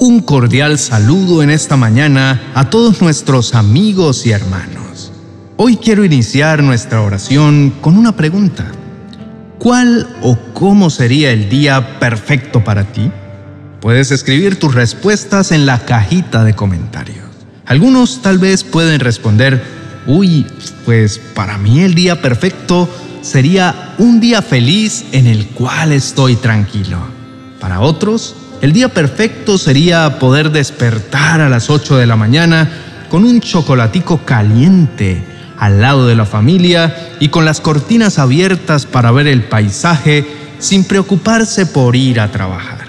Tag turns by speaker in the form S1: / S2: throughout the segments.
S1: Un cordial saludo en esta mañana a todos nuestros amigos y hermanos. Hoy quiero iniciar nuestra oración con una pregunta. ¿Cuál o cómo sería el día perfecto para ti? Puedes escribir tus respuestas en la cajita de comentarios. Algunos tal vez pueden responder, uy, pues para mí el día perfecto sería un día feliz en el cual estoy tranquilo. Para otros, el día perfecto sería poder despertar a las 8 de la mañana con un chocolatico caliente al lado de la familia y con las cortinas abiertas para ver el paisaje sin preocuparse por ir a trabajar.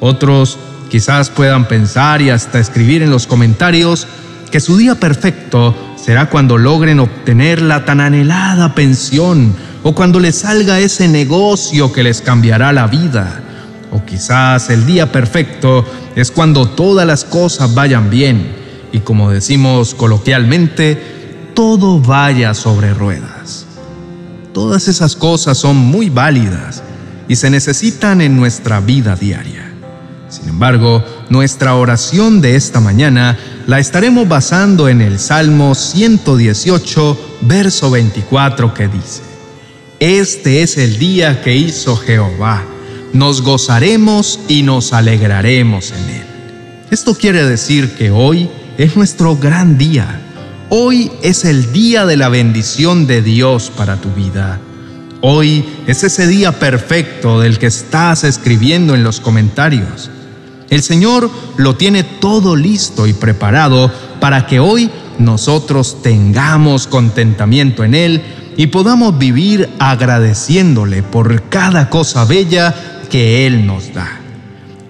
S1: Otros quizás puedan pensar y hasta escribir en los comentarios que su día perfecto será cuando logren obtener la tan anhelada pensión o cuando les salga ese negocio que les cambiará la vida o quizás el día perfecto es cuando todas las cosas vayan bien y como decimos coloquialmente, todo vaya sobre ruedas. Todas esas cosas son muy válidas y se necesitan en nuestra vida diaria. Sin embargo, nuestra oración de esta mañana la estaremos basando en el Salmo 118, verso 24 que dice, Este es el día que hizo Jehová nos gozaremos y nos alegraremos en Él. Esto quiere decir que hoy es nuestro gran día. Hoy es el día de la bendición de Dios para tu vida. Hoy es ese día perfecto del que estás escribiendo en los comentarios. El Señor lo tiene todo listo y preparado para que hoy nosotros tengamos contentamiento en Él y podamos vivir agradeciéndole por cada cosa bella que Él nos da.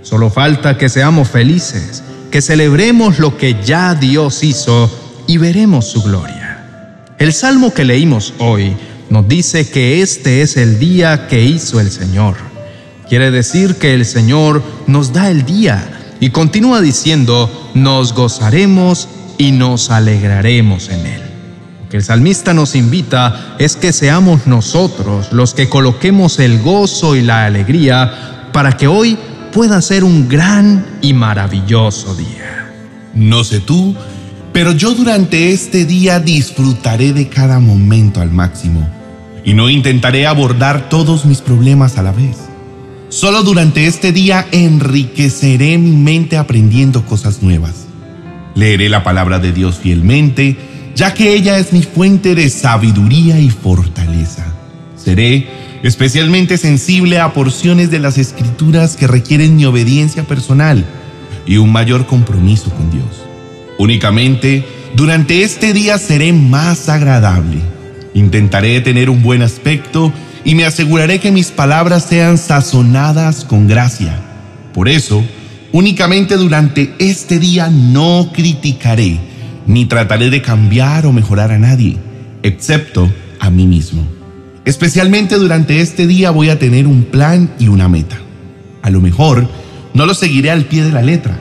S1: Solo falta que seamos felices, que celebremos lo que ya Dios hizo y veremos su gloria. El salmo que leímos hoy nos dice que este es el día que hizo el Señor. Quiere decir que el Señor nos da el día y continúa diciendo, nos gozaremos y nos alegraremos en él el salmista nos invita es que seamos nosotros los que coloquemos el gozo y la alegría para que hoy pueda ser un gran y maravilloso día.
S2: No sé tú, pero yo durante este día disfrutaré de cada momento al máximo y no intentaré abordar todos mis problemas a la vez. Solo durante este día enriqueceré mi mente aprendiendo cosas nuevas. Leeré la palabra de Dios fielmente, ya que ella es mi fuente de sabiduría y fortaleza. Seré especialmente sensible a porciones de las escrituras que requieren mi obediencia personal y un mayor compromiso con Dios. Únicamente durante este día seré más agradable. Intentaré tener un buen aspecto y me aseguraré que mis palabras sean sazonadas con gracia. Por eso, únicamente durante este día no criticaré ni trataré de cambiar o mejorar a nadie, excepto a mí mismo. Especialmente durante este día voy a tener un plan y una meta. A lo mejor no los seguiré al pie de la letra,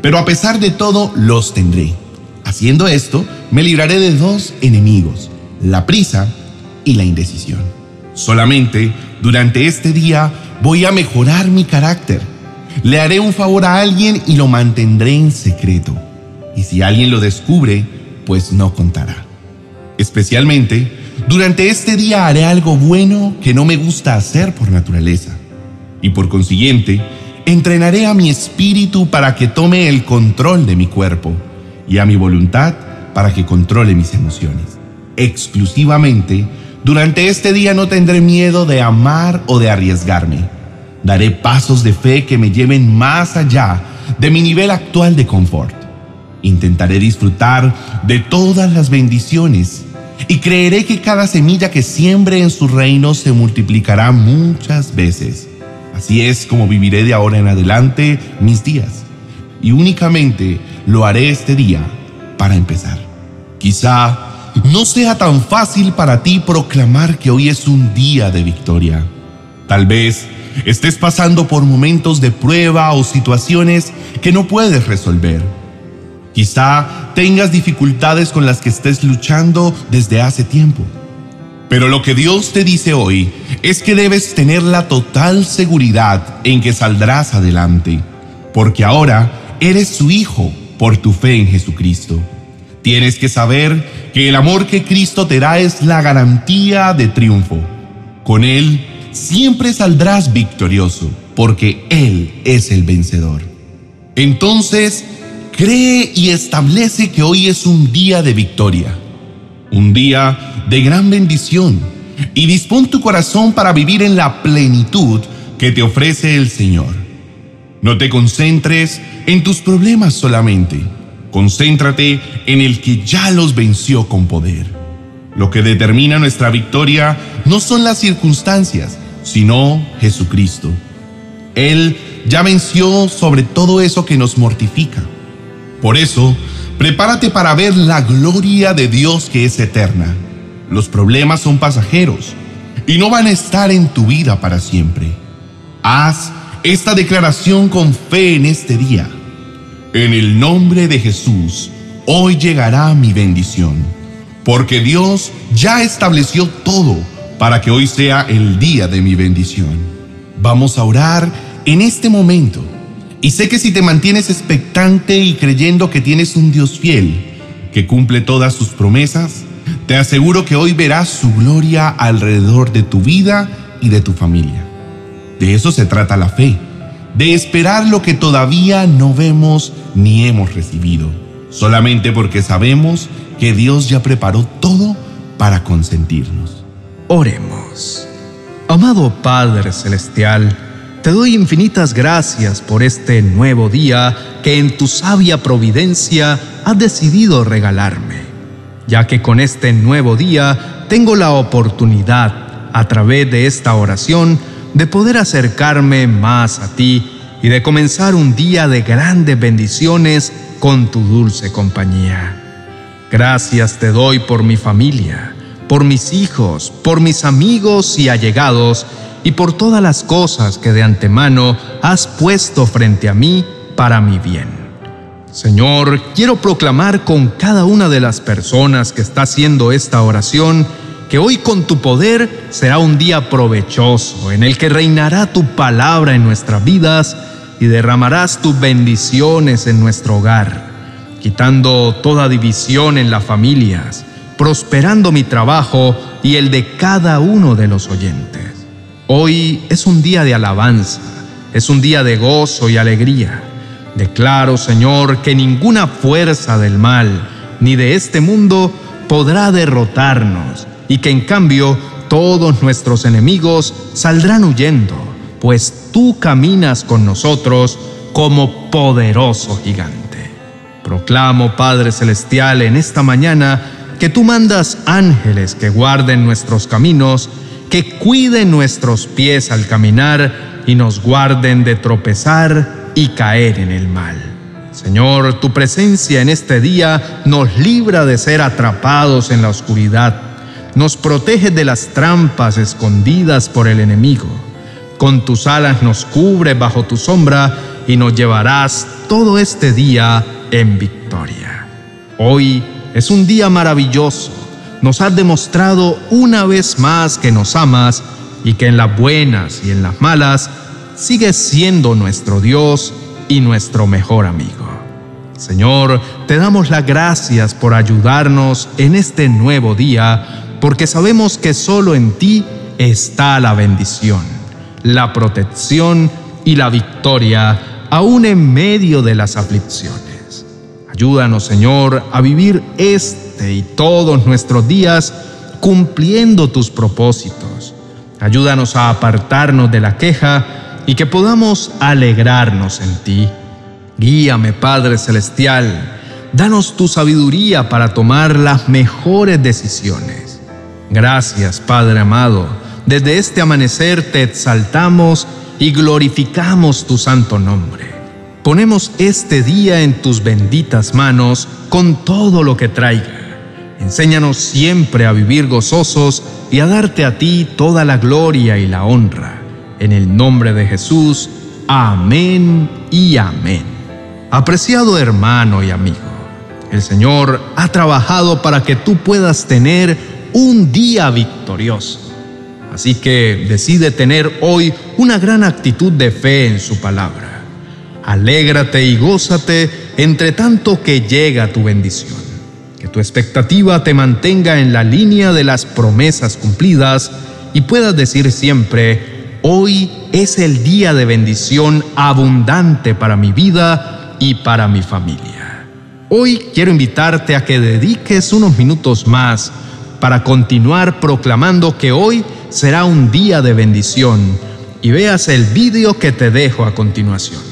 S2: pero a pesar de todo los tendré. Haciendo esto, me libraré de dos enemigos, la prisa y la indecisión. Solamente durante este día voy a mejorar mi carácter. Le haré un favor a alguien y lo mantendré en secreto y si alguien lo descubre, pues no contará. Especialmente, durante este día haré algo bueno que no me gusta hacer por naturaleza. Y por consiguiente, entrenaré a mi espíritu para que tome el control de mi cuerpo y a mi voluntad para que controle mis emociones. Exclusivamente, durante este día no tendré miedo de amar o de arriesgarme. Daré pasos de fe que me lleven más allá de mi nivel actual de confort. Intentaré disfrutar de todas las bendiciones y creeré que cada semilla que siembre en su reino se multiplicará muchas veces. Así es como viviré de ahora en adelante mis días. Y únicamente lo haré este día para empezar. Quizá no sea tan fácil para ti proclamar que hoy es un día de victoria. Tal vez estés pasando por momentos de prueba o situaciones que no puedes resolver Quizá tengas dificultades con las que estés luchando desde hace tiempo. Pero lo que Dios te dice hoy es que debes tener la total seguridad en que saldrás adelante, porque ahora eres su hijo por tu fe en Jesucristo. Tienes que saber que el amor que Cristo te da es la garantía de triunfo. Con Él siempre saldrás victorioso, porque Él es el vencedor. Entonces, cree y establece que hoy es un día de victoria, un día de gran bendición, y dispón tu corazón para vivir en la plenitud que te ofrece el Señor. No te concentres en tus problemas solamente Concéntrate en el que ya los venció con poder. Lo que determina nuestra victoria no son las circunstancias, sino Jesucristo. Él ya venció sobre todo eso que nos mortifica. Por eso, prepárate para ver la gloria de Dios que es eterna. Los problemas son pasajeros y no van a estar en tu vida para siempre. Haz esta declaración con fe en este día. En el nombre de Jesús, hoy llegará mi bendición, porque Dios ya estableció todo para que hoy sea el día de mi bendición. Vamos a orar en este momento. Y sé que si te mantienes expectante y creyendo que tienes un Dios fiel, que cumple todas sus promesas, te aseguro que hoy verás su gloria alrededor de tu vida y de tu familia. De eso se trata la fe de esperar lo que todavía no vemos ni hemos recibido, solamente porque sabemos que Dios ya preparó todo para consentirnos.
S1: Oremos. Amado Padre Celestial, te doy infinitas gracias por este nuevo día que en tu sabia providencia has decidido regalarme, ya que con este nuevo día tengo la oportunidad, a través de esta oración, de poder acercarme más a ti y de comenzar un día de grandes bendiciones con tu dulce compañía. Gracias te doy por mi familia, por mis hijos, por mis amigos y allegados, y por todas las cosas que de antemano has puesto frente a mí para mi bien. Señor, quiero proclamar con cada una de las personas que está haciendo esta oración, que hoy con tu poder será un día provechoso en el que reinará tu palabra en nuestras vidas y derramarás tus bendiciones en nuestro hogar, quitando toda división en las familias, prosperando mi trabajo y el de cada uno de los oyentes. Hoy es un día de alabanza, es un día de gozo y alegría. Declaro, Señor, que ninguna fuerza del mal ni de este mundo podrá derrotarnos y que en cambio todos nuestros enemigos saldrán huyendo, pues tú caminas con nosotros como poderoso gigante. Proclamo, Padre Celestial, en esta mañana que tú mandas ángeles que guarden nuestros caminos, que cuiden nuestros pies al caminar y nos guarden de tropezar y caer en el mal. Señor, tu presencia en este día nos libra de ser atrapados en la oscuridad nos protege de las trampas escondidas por el enemigo. Con tus alas nos cubre bajo tu sombra y nos llevarás todo este día en victoria. Hoy es un día maravilloso. Nos has demostrado una vez más que nos amas y que en las buenas y en las malas sigues siendo nuestro Dios y nuestro mejor amigo. Señor, te damos las gracias por ayudarnos en este nuevo día porque sabemos que solo en ti está la bendición, la protección y la victoria, aún en medio de las aflicciones. Ayúdanos, Señor, a vivir este y todos nuestros días cumpliendo tus propósitos. Ayúdanos a apartarnos de la queja y que podamos alegrarnos en ti. Guíame, Padre Celestial, danos tu sabiduría para tomar las mejores decisiones. Gracias, Padre amado. Desde este amanecer te exaltamos y glorificamos tu santo nombre. Ponemos este día en tus benditas manos con todo lo que traiga. Enséñanos siempre a vivir gozosos y a darte a ti toda la gloria y la honra. En el nombre de Jesús, amén y amén. Apreciado hermano y amigo, el Señor ha trabajado para que tú puedas tener un día victorioso. Así que decide tener hoy una gran actitud de fe en su palabra. Alégrate y gózate entre tanto que llega tu bendición. Que tu expectativa te mantenga en la línea de las promesas cumplidas y puedas decir siempre, hoy es el día de bendición abundante para mi vida y para mi familia. Hoy quiero invitarte a que dediques unos minutos más para continuar proclamando que hoy será un día de bendición y veas el vídeo que te dejo a continuación.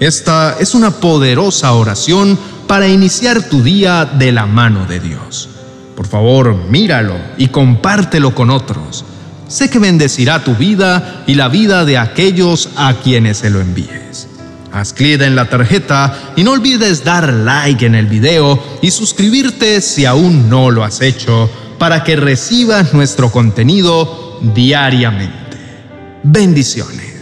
S1: Esta es una poderosa oración para iniciar tu día de la mano de Dios. Por favor, míralo y compártelo con otros. Sé que bendecirá tu vida y la vida de aquellos a quienes se lo envíes. Haz clic en la tarjeta y no olvides dar like en el video y suscribirte si aún no lo has hecho para que recibas nuestro contenido diariamente. Bendiciones.